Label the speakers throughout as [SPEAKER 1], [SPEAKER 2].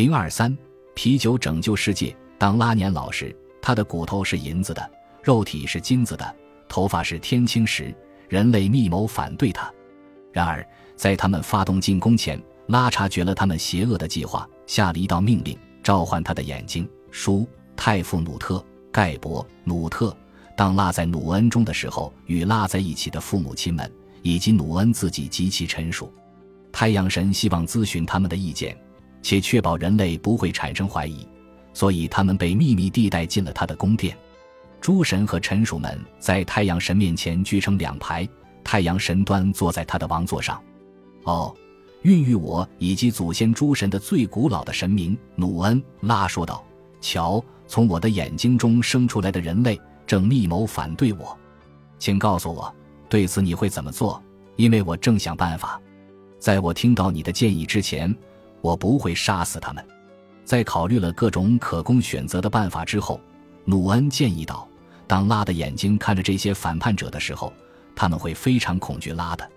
[SPEAKER 1] 零二三，啤酒拯救世界。当拉年老时，他的骨头是银子的，肉体是金子的，头发是天青时，人类密谋反对他。然而，在他们发动进攻前，拉察觉了他们邪恶的计划，下了一道命令，召唤他的眼睛。书太傅努特、盖博、努特。当拉在努恩中的时候，与拉在一起的父母亲们以及努恩自己极其成熟。太阳神希望咨询他们的意见。且确保人类不会产生怀疑，所以他们被秘密地带进了他的宫殿。诸神和臣属们在太阳神面前聚成两排，太阳神端坐在他的王座上。哦，孕育我以及祖先诸神的最古老的神明努恩拉说道：“瞧，从我的眼睛中生出来的人类正密谋反对我，请告诉我，对此你会怎么做？因为我正想办法。在我听到你的建议之前。”我不会杀死他们。在考虑了各种可供选择的办法之后，努恩建议道：“当拉的眼睛看着这些反叛者的时候，他们会非常恐惧拉的。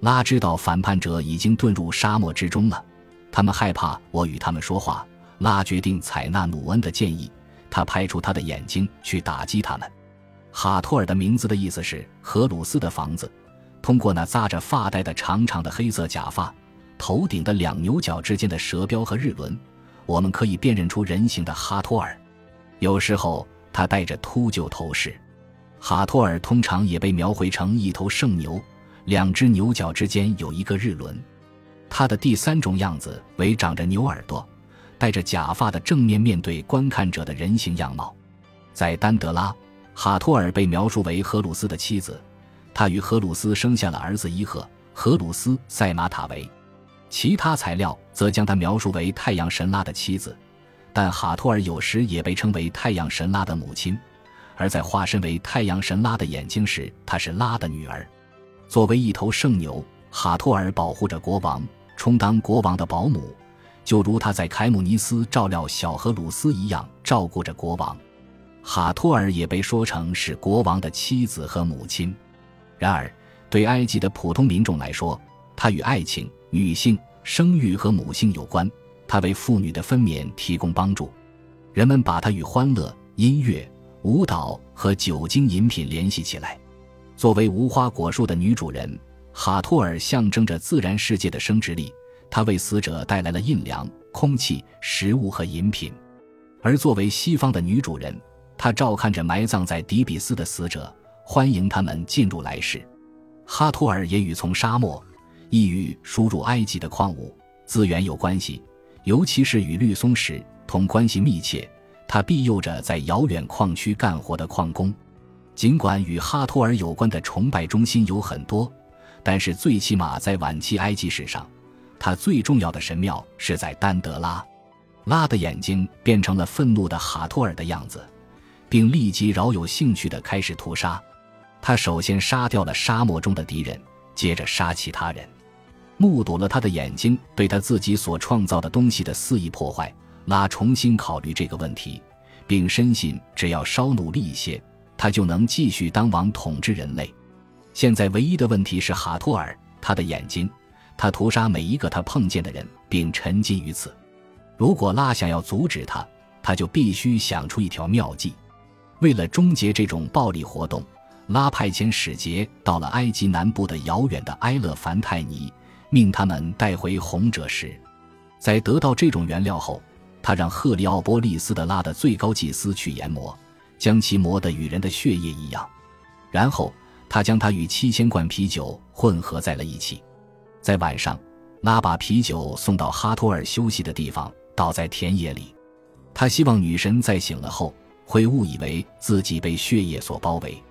[SPEAKER 1] 拉知道反叛者已经遁入沙漠之中了，他们害怕我与他们说话。拉决定采纳努恩的建议，他派出他的眼睛去打击他们。哈托尔的名字的意思是荷鲁斯的房子。通过那扎着发带的长长的黑色假发。”头顶的两牛角之间的蛇标和日轮，我们可以辨认出人形的哈托尔。有时候他戴着秃鹫头饰。哈托尔通常也被描绘成一头圣牛，两只牛角之间有一个日轮。他的第三种样子为长着牛耳朵、戴着假发的正面面对观看者的人形样貌。在丹德拉，哈托尔被描述为荷鲁斯的妻子，他与荷鲁斯生下了儿子伊赫荷鲁斯塞马塔维。其他材料则将她描述为太阳神拉的妻子，但哈托尔有时也被称为太阳神拉的母亲。而在化身为太阳神拉的眼睛时，她是拉的女儿。作为一头圣牛，哈托尔保护着国王，充当国王的保姆，就如他在凯姆尼斯照料小荷鲁斯一样照顾着国王。哈托尔也被说成是国王的妻子和母亲。然而，对埃及的普通民众来说，他与爱情。女性生育和母性有关，它为妇女的分娩提供帮助。人们把它与欢乐、音乐、舞蹈和酒精饮品联系起来。作为无花果树的女主人，哈托尔象征着自然世界的生殖力。她为死者带来了阴凉、空气、食物和饮品。而作为西方的女主人，她照看着埋葬在底比斯的死者，欢迎他们进入来世。哈托尔也与从沙漠。亦与输入埃及的矿物资源有关系，尤其是与绿松石同关系密切。它庇佑着在遥远矿区干活的矿工。尽管与哈托尔有关的崇拜中心有很多，但是最起码在晚期埃及史上，他最重要的神庙是在丹德拉。拉的眼睛变成了愤怒的哈托尔的样子，并立即饶有兴趣地开始屠杀。他首先杀掉了沙漠中的敌人，接着杀其他人。目睹了他的眼睛对他自己所创造的东西的肆意破坏，拉重新考虑这个问题，并深信只要稍努力一些，他就能继续当王统治人类。现在唯一的问题是哈托尔，他的眼睛，他屠杀每一个他碰见的人，并沉浸于此。如果拉想要阻止他，他就必须想出一条妙计。为了终结这种暴力活动，拉派遣使节到了埃及南部的遥远的埃勒凡泰尼。命他们带回红赭石，在得到这种原料后，他让赫利奥波利斯的拉的最高祭司去研磨，将其磨得与人的血液一样。然后他将它与七千罐啤酒混合在了一起。在晚上，拉把啤酒送到哈托尔休息的地方，倒在田野里。他希望女神在醒了后会误以为自己被血液所包围。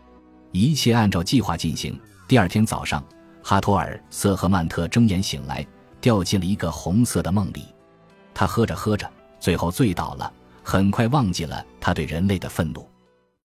[SPEAKER 1] 一切按照计划进行。第二天早上。哈托尔·瑟赫曼特睁眼醒来，掉进了一个红色的梦里。他喝着喝着，最后醉倒了，很快忘记了他对人类的愤怒。